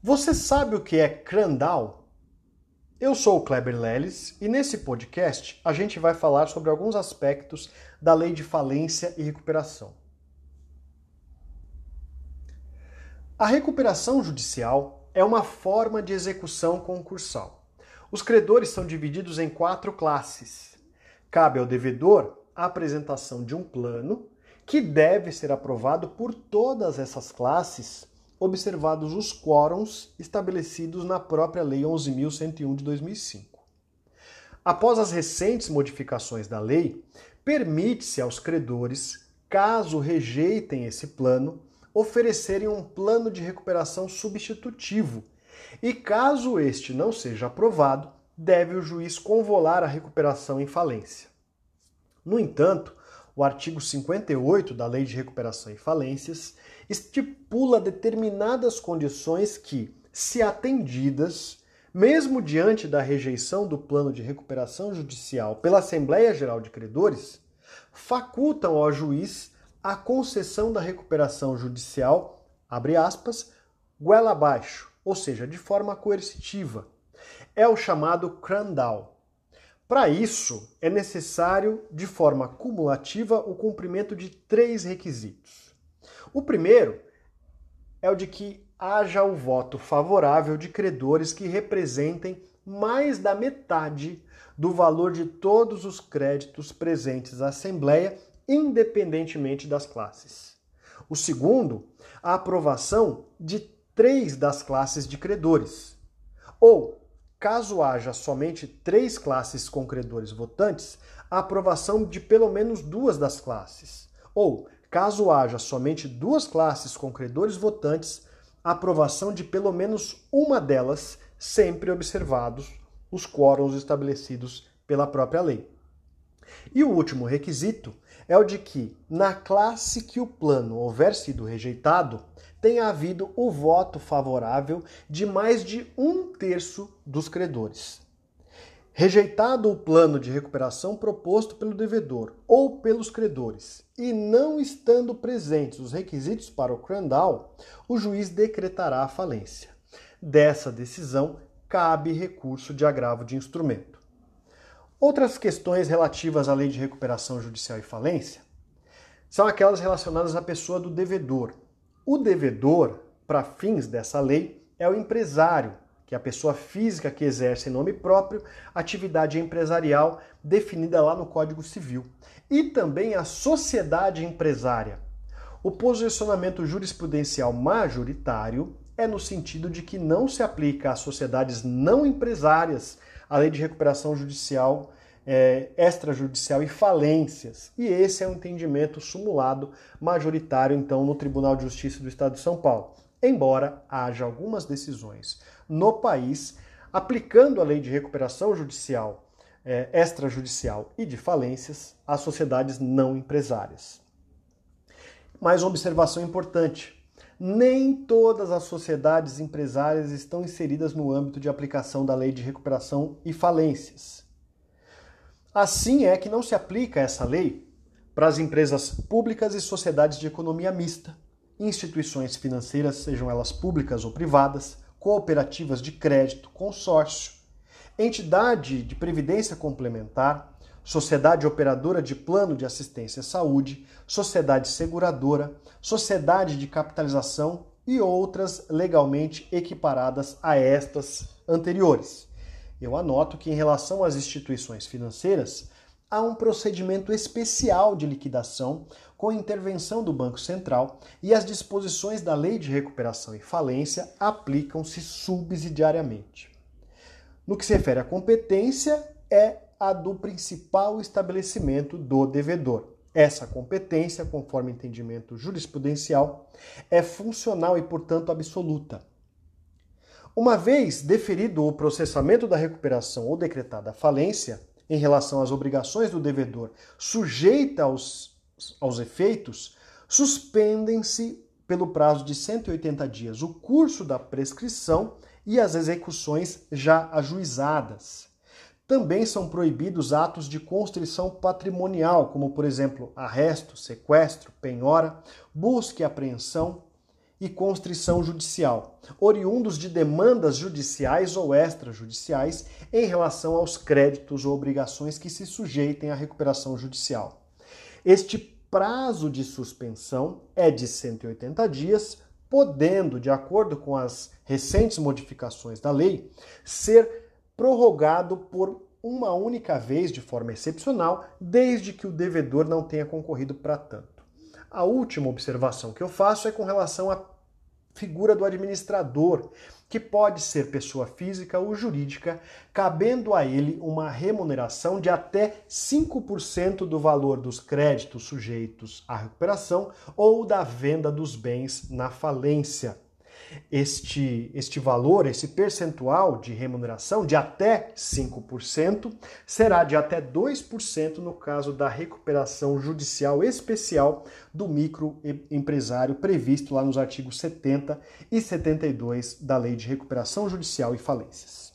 Você sabe o que é Crandall? Eu sou o Kleber Leles e nesse podcast a gente vai falar sobre alguns aspectos da lei de falência e recuperação. A recuperação judicial é uma forma de execução concursal. Os credores são divididos em quatro classes. Cabe ao devedor a apresentação de um plano que deve ser aprovado por todas essas classes observados os quórums estabelecidos na própria Lei 11.101 de 2005. Após as recentes modificações da lei, permite-se aos credores, caso rejeitem esse plano, oferecerem um plano de recuperação substitutivo. E caso este não seja aprovado, deve o juiz convolar a recuperação em falência. No entanto, o artigo 58 da Lei de Recuperação e Falências estipula determinadas condições que, se atendidas, mesmo diante da rejeição do plano de recuperação judicial pela Assembleia Geral de Credores, facultam ao juiz a concessão da recuperação judicial, abre aspas, abaixo, ou seja, de forma coercitiva. É o chamado Crandall. Para isso, é necessário, de forma cumulativa, o cumprimento de três requisitos. O primeiro é o de que haja o voto favorável de credores que representem mais da metade do valor de todos os créditos presentes à Assembleia, independentemente das classes. O segundo, a aprovação de três das classes de credores, ou Caso haja somente três classes com credores votantes, a aprovação de pelo menos duas das classes. Ou, caso haja somente duas classes com credores votantes, a aprovação de pelo menos uma delas, sempre observados os quórums estabelecidos pela própria lei. E o último requisito é o de que, na classe que o plano houver sido rejeitado, tenha havido o voto favorável de mais de um terço dos credores. Rejeitado o plano de recuperação proposto pelo devedor ou pelos credores e não estando presentes os requisitos para o Crandall, o juiz decretará a falência. Dessa decisão cabe recurso de agravo de instrumento. Outras questões relativas à lei de recuperação judicial e falência são aquelas relacionadas à pessoa do devedor, o devedor, para fins dessa lei, é o empresário, que é a pessoa física que exerce em nome próprio atividade empresarial definida lá no Código Civil. E também a sociedade empresária. O posicionamento jurisprudencial majoritário é no sentido de que não se aplica às sociedades não empresárias a lei de recuperação judicial é, extrajudicial e falências. E esse é o um entendimento sumulado majoritário, então, no Tribunal de Justiça do Estado de São Paulo. Embora haja algumas decisões no país aplicando a lei de recuperação judicial, é, extrajudicial e de falências às sociedades não empresárias. Mais uma observação importante. Nem todas as sociedades empresárias estão inseridas no âmbito de aplicação da lei de recuperação e falências. Assim é que não se aplica essa lei para as empresas públicas e sociedades de economia mista, instituições financeiras, sejam elas públicas ou privadas, cooperativas de crédito, consórcio, entidade de previdência complementar, sociedade operadora de plano de assistência à saúde, sociedade seguradora, sociedade de capitalização e outras legalmente equiparadas a estas anteriores. Eu anoto que, em relação às instituições financeiras, há um procedimento especial de liquidação com intervenção do Banco Central e as disposições da Lei de Recuperação e Falência aplicam-se subsidiariamente. No que se refere à competência, é a do principal estabelecimento do devedor. Essa competência, conforme entendimento jurisprudencial, é funcional e, portanto, absoluta. Uma vez deferido o processamento da recuperação ou decretada a falência, em relação às obrigações do devedor sujeita aos, aos efeitos, suspendem-se pelo prazo de 180 dias o curso da prescrição e as execuções já ajuizadas. Também são proibidos atos de constrição patrimonial, como, por exemplo, arresto, sequestro, penhora, busca e apreensão, e constrição judicial, oriundos de demandas judiciais ou extrajudiciais em relação aos créditos ou obrigações que se sujeitem à recuperação judicial. Este prazo de suspensão é de 180 dias, podendo, de acordo com as recentes modificações da lei, ser prorrogado por uma única vez de forma excepcional, desde que o devedor não tenha concorrido para tanto. A última observação que eu faço é com relação à figura do administrador, que pode ser pessoa física ou jurídica, cabendo a ele uma remuneração de até 5% do valor dos créditos sujeitos à recuperação ou da venda dos bens na falência este, este valor, esse percentual de remuneração de até 5%, será de até 2% no caso da recuperação judicial especial do microempresário previsto lá nos artigos 70 e 72 da Lei de Recuperação Judicial e Falências.